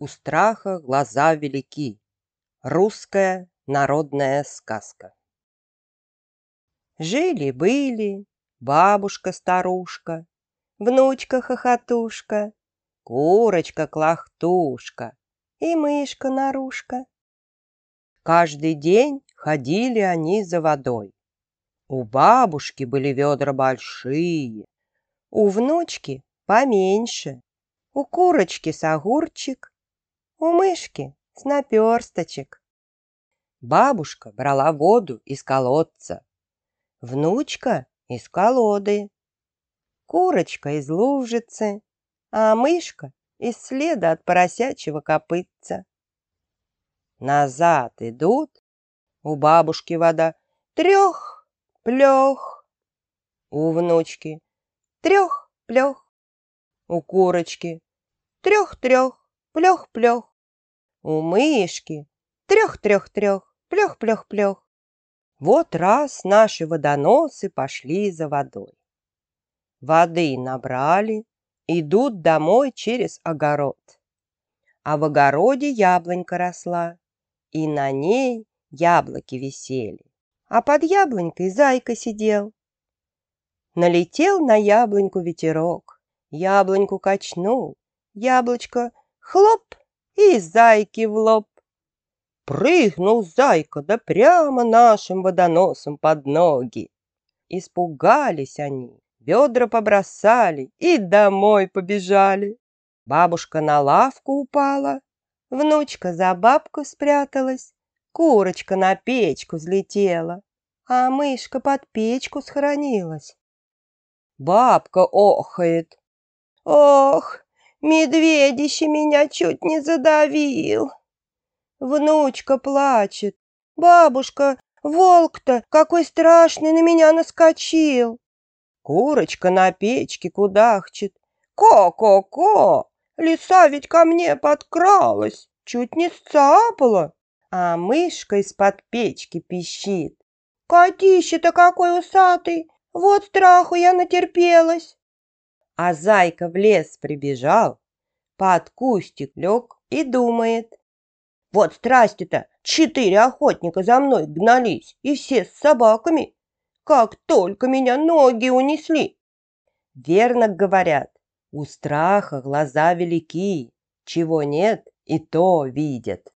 У страха глаза велики. Русская народная сказка. Жили-были бабушка-старушка, внучка-хохотушка, курочка-клахтушка и мышка-нарушка. Каждый день ходили они за водой. У бабушки были ведра большие, у внучки поменьше, у курочки с огурчик, у мышки с наперсточек. Бабушка брала воду из колодца, внучка из колоды, курочка из лужицы, а мышка из следа от поросячьего копытца. Назад идут, у бабушки вода трех-плех, у внучки трех-плех, у курочки трех-трех, плех-плех. У мышки трех-трех-трех, плех-плех-плех. Вот раз наши водоносы пошли за водой. Воды набрали, идут домой через огород. А в огороде яблонька росла, и на ней яблоки висели. А под яблонькой зайка сидел. Налетел на яблоньку ветерок, яблоньку качнул, яблочко хлоп и зайки в лоб. Прыгнул зайка, да прямо нашим водоносом под ноги. Испугались они, ведра побросали и домой побежали. Бабушка на лавку упала, внучка за бабку спряталась, курочка на печку взлетела, а мышка под печку схоронилась. Бабка охает. Ох, Медведище меня чуть не задавил. Внучка плачет. Бабушка, волк-то какой страшный на меня наскочил. Курочка на печке кудахчет. Ко-ко-ко, лиса ведь ко мне подкралась, чуть не сцапала. А мышка из-под печки пищит. Котище-то какой усатый, вот страху я натерпелась. А зайка в лес прибежал, под кустик лег и думает. Вот страсти-то, четыре охотника за мной гнались, и все с собаками. Как только меня ноги унесли. Верно говорят, у страха глаза велики, чего нет и то видят.